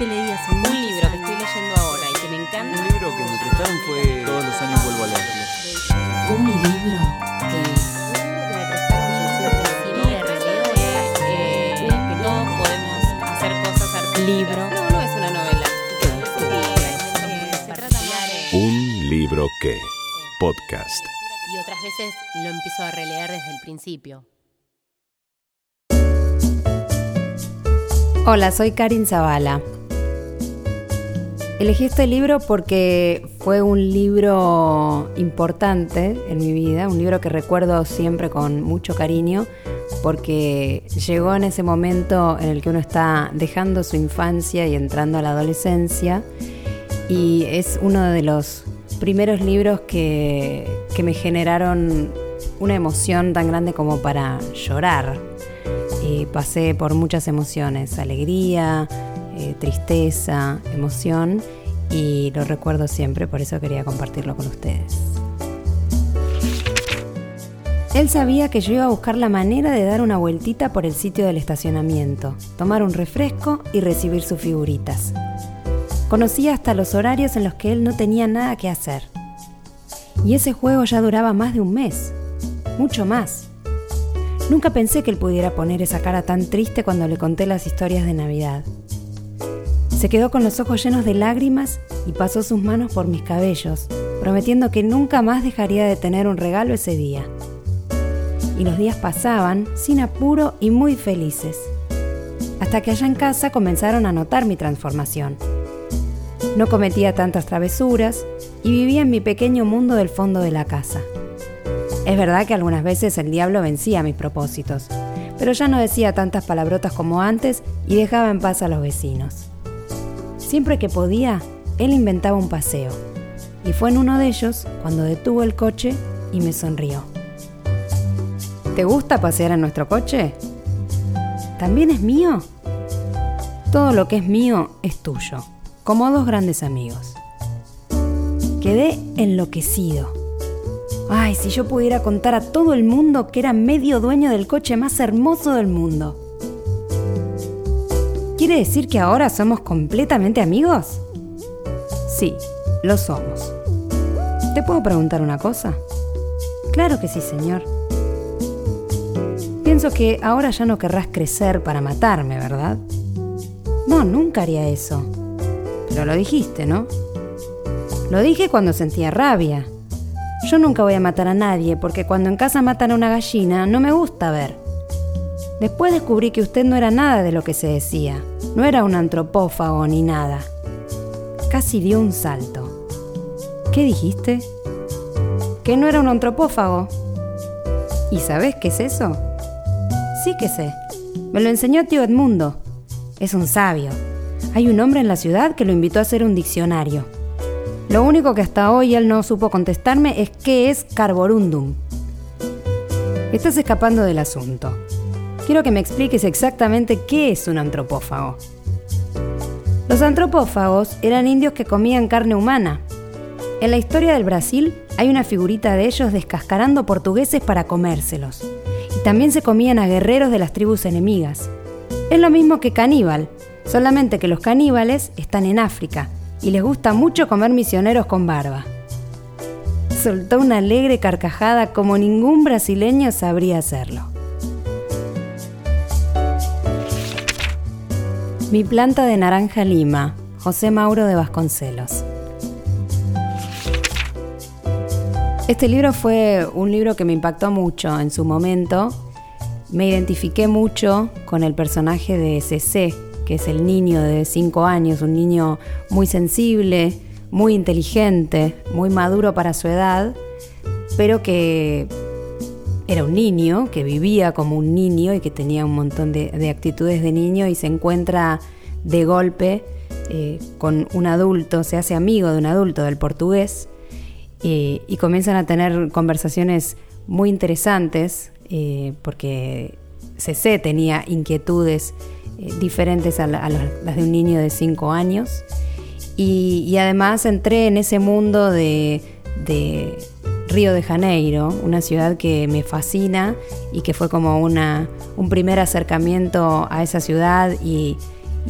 que leías? Un libro que estoy leyendo ahora y que me encanta. Un libro que me prestaron fue Todos los años vuelvo a leerlo. Un libro que me prestaron de releo es que todos podemos hacer cosas artísticas. Libro. No, no es una novela. Sí, se trata más de... Un libro que. Podcast. y otras veces lo empiezo a releer desde el principio. Hola, soy Karin Zavala. Elegí este libro porque fue un libro importante en mi vida, un libro que recuerdo siempre con mucho cariño, porque llegó en ese momento en el que uno está dejando su infancia y entrando a la adolescencia, y es uno de los primeros libros que, que me generaron una emoción tan grande como para llorar. Pasé por muchas emociones, alegría, eh, tristeza, emoción, y lo recuerdo siempre, por eso quería compartirlo con ustedes. Él sabía que yo iba a buscar la manera de dar una vueltita por el sitio del estacionamiento, tomar un refresco y recibir sus figuritas. Conocía hasta los horarios en los que él no tenía nada que hacer. Y ese juego ya duraba más de un mes, mucho más. Nunca pensé que él pudiera poner esa cara tan triste cuando le conté las historias de Navidad. Se quedó con los ojos llenos de lágrimas y pasó sus manos por mis cabellos, prometiendo que nunca más dejaría de tener un regalo ese día. Y los días pasaban sin apuro y muy felices, hasta que allá en casa comenzaron a notar mi transformación. No cometía tantas travesuras y vivía en mi pequeño mundo del fondo de la casa. Es verdad que algunas veces el diablo vencía mis propósitos, pero ya no decía tantas palabrotas como antes y dejaba en paz a los vecinos. Siempre que podía, él inventaba un paseo, y fue en uno de ellos cuando detuvo el coche y me sonrió. ¿Te gusta pasear en nuestro coche? ¿También es mío? Todo lo que es mío es tuyo, como dos grandes amigos. Quedé enloquecido. Ay, si yo pudiera contar a todo el mundo que era medio dueño del coche más hermoso del mundo. ¿Quiere decir que ahora somos completamente amigos? Sí, lo somos. ¿Te puedo preguntar una cosa? Claro que sí, señor. Pienso que ahora ya no querrás crecer para matarme, ¿verdad? No, nunca haría eso. Pero lo dijiste, ¿no? Lo dije cuando sentía rabia. Yo nunca voy a matar a nadie porque cuando en casa matan a una gallina no me gusta ver. Después descubrí que usted no era nada de lo que se decía. No era un antropófago ni nada. Casi dio un salto. ¿Qué dijiste? Que no era un antropófago. ¿Y sabes qué es eso? Sí que sé. Me lo enseñó tío Edmundo. Es un sabio. Hay un hombre en la ciudad que lo invitó a hacer un diccionario. Lo único que hasta hoy él no supo contestarme es qué es carborundum. Estás escapando del asunto. Quiero que me expliques exactamente qué es un antropófago. Los antropófagos eran indios que comían carne humana. En la historia del Brasil hay una figurita de ellos descascarando portugueses para comérselos. Y también se comían a guerreros de las tribus enemigas. Es lo mismo que caníbal, solamente que los caníbales están en África y les gusta mucho comer misioneros con barba. Soltó una alegre carcajada como ningún brasileño sabría hacerlo. Mi planta de naranja lima, José Mauro de Vasconcelos. Este libro fue un libro que me impactó mucho en su momento. Me identifiqué mucho con el personaje de CC, que es el niño de 5 años, un niño muy sensible, muy inteligente, muy maduro para su edad, pero que era un niño, que vivía como un niño y que tenía un montón de, de actitudes de niño y se encuentra de golpe eh, con un adulto, se hace amigo de un adulto del portugués eh, y comienzan a tener conversaciones muy interesantes eh, porque CC tenía inquietudes diferentes a, la, a, las de un niño de 5 años. Y, además entré en ese mundo de Río de Janeiro, una ciudad que me fascina y que fue como una, un primer acercamiento a esa ciudad y,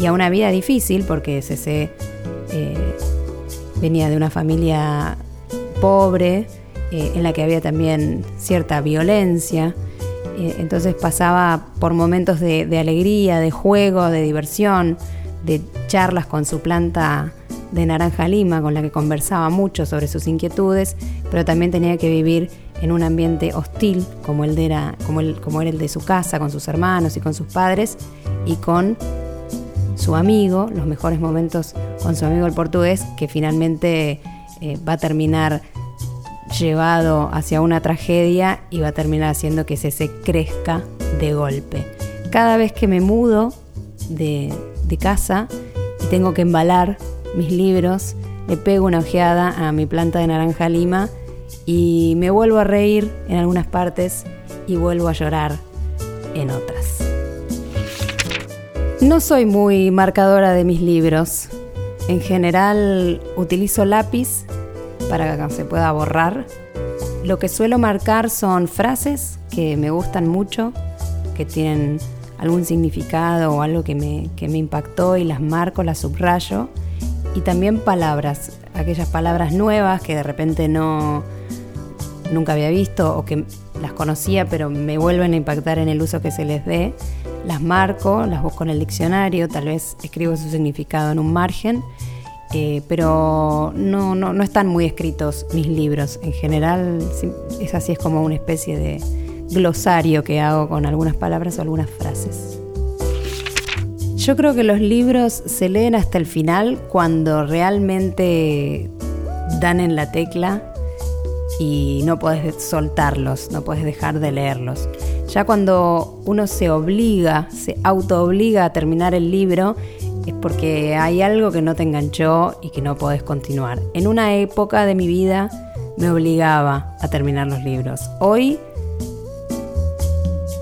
a una vida difícil, porque CC eh, venía de una familia pobre, eh, en la que había también cierta violencia. Eh, entonces pasaba por momentos de, alegría, de juego, de diversión, de charlas con su planta de naranja lima, con la que conversaba mucho sobre sus inquietudes, pero también tenía que vivir en un ambiente hostil como, el de era, como, el, como era el de su casa, con sus hermanos y con sus padres, y con su amigo, los mejores momentos con su amigo el portugués, que finalmente eh, va a terminar llevado hacia una tragedia y va a terminar haciendo que se, se crezca de golpe. Cada vez que me mudo de, de casa y tengo que embalar mis libros, le pego una ojeada a mi planta de naranja lima y me vuelvo a reír en algunas partes y vuelvo a llorar en otras. No soy muy marcadora de mis libros. En general utilizo lápiz para que se pueda borrar. Lo que suelo marcar son frases que me gustan mucho, que tienen algún significado o algo que me, que me impactó y las marco, las subrayo. Y también palabras, aquellas palabras nuevas que de repente no, nunca había visto o que las conocía pero me vuelven a impactar en el uso que se les dé, las marco, las busco en el diccionario, tal vez escribo su significado en un margen, eh, pero no, no, no, están muy escritos mis libros. En general es así, es como una especie de glosario que hago con algunas palabras o algunas frases. Yo creo que los libros se leen hasta el final cuando realmente dan en la tecla y no puedes soltarlos, no puedes dejar de leerlos. Ya cuando uno se obliga, se auto-obliga a terminar el libro, es porque hay algo que no te enganchó y que no podés continuar. En una época de mi vida me obligaba a terminar los libros. Hoy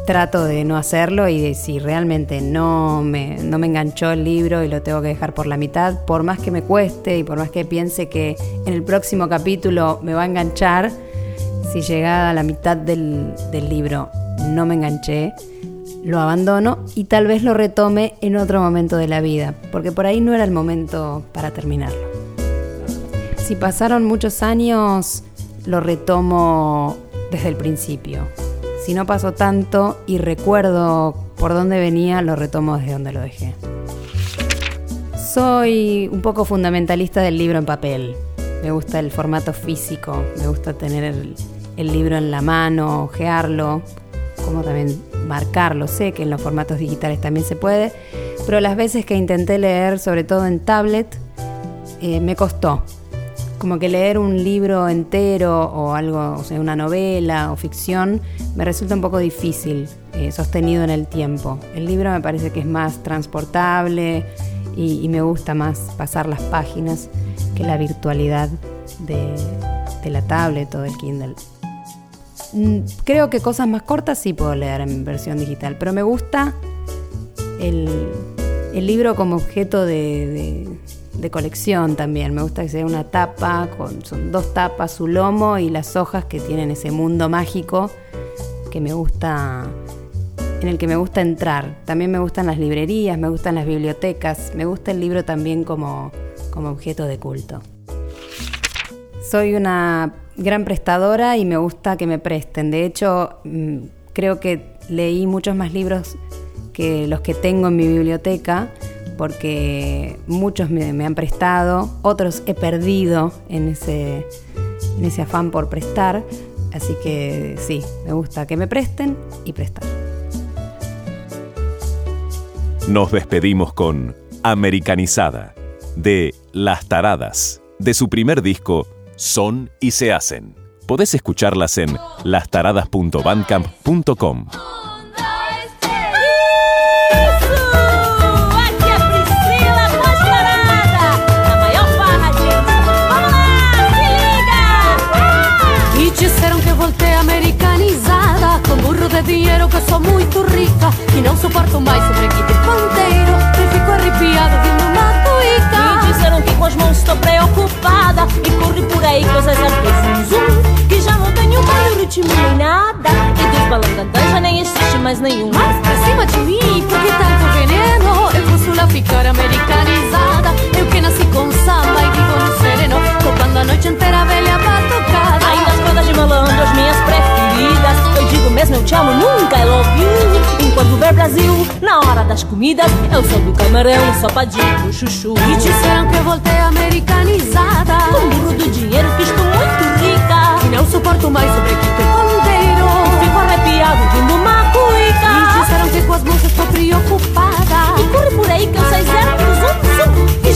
trato de no hacerlo y si realmente no me, no me enganchó el libro y lo tengo que dejar por la mitad, por más que me cueste y por más que piense que en el próximo capítulo me va a enganchar, si llegada a la mitad del, del libro no me enganché, lo abandono y tal vez lo retome en otro momento de la vida, porque por ahí no era el momento para terminarlo. Si pasaron muchos años, lo retomo desde el principio. Si no pasó tanto y recuerdo por dónde venía, lo retomo desde donde lo dejé. Soy un poco fundamentalista del libro en papel. Me gusta el formato físico, me gusta tener el, libro en la mano, ojearlo, como también marcarlo. Sé que en los formatos digitales también se puede, pero las veces que intenté leer, sobre todo en tablet, eh, me costó como que leer un libro entero o algo, o sea, una novela o ficción, me resulta un poco difícil, eh, sostenido en el tiempo. El libro me parece que es más transportable y, me gusta más pasar las páginas que la virtualidad de, la tablet o del Kindle. Mm, creo que cosas más cortas sí puedo leer en versión digital, pero me gusta el, libro como objeto de de colección también. Me gusta que sea una tapa, con, son dos tapas, su lomo y las hojas que tienen ese mundo mágico que me gusta, en el que me gusta entrar. También me gustan las librerías, me gustan las bibliotecas, me gusta el libro también como, como objeto de culto. Soy una gran prestadora y me gusta que me presten. De hecho, mm, creo que leí muchos más libros que los que tengo en mi biblioteca porque muchos me, han prestado, otros he perdido en ese, en ese afán por prestar, así que sí, me gusta que me presten y prestar. Nos despedimos con Americanizada, de Las Taradas, de su primer disco Son y se hacen. Podés escucharlas en lastaradas.bandcamp.com. de dinheiro que eu sou muito rica E não suporto mais sobre equipe ponteiro. E fico arrepiada vindo na tuica. Me disseram que com as mãos estou preocupada E corri por aí coisas a zum Que já não tenho mais ritmo nem nada. E dos balangandãs já nem existe mais nenhum amo, nunca love you. Enquanto ver Brasil, na hora das comidas, eu sou do camarão, sopadinho, chuchu. E disseram que eu voltei americanizada. Com burro do dinheiro que estou muito rica. E não suporto mais sobrequito ponteiro. Fico arrepiado vindo uma cuica. E disseram que com as moças estou preocupada. E corre por aí que eu sei zero zum zum.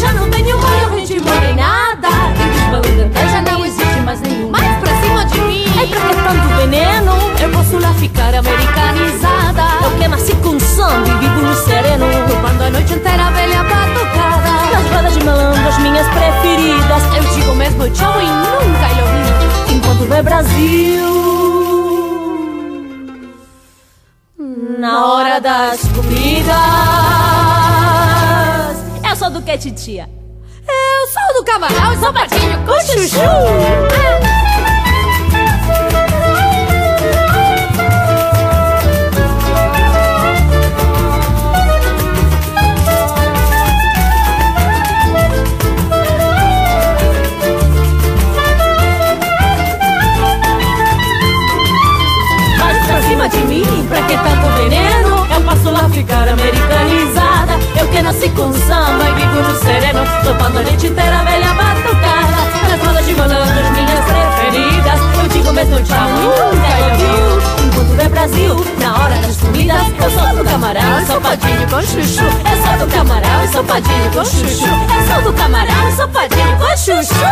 Minhas preferidas. Eu digo mesmo tchau e nunca eu ouvi. Enquanto vê Brasil. Na hora das comidas. Eu sou do que, titia? Eu sou do camarão e sapatinho com chuchu. Das comidas. Eu sou do camarão, sopadinho com chuchu. Eu sou do camarão, sopadinho com chuchu. Eu sou do camarão, sopadinho com chuchu.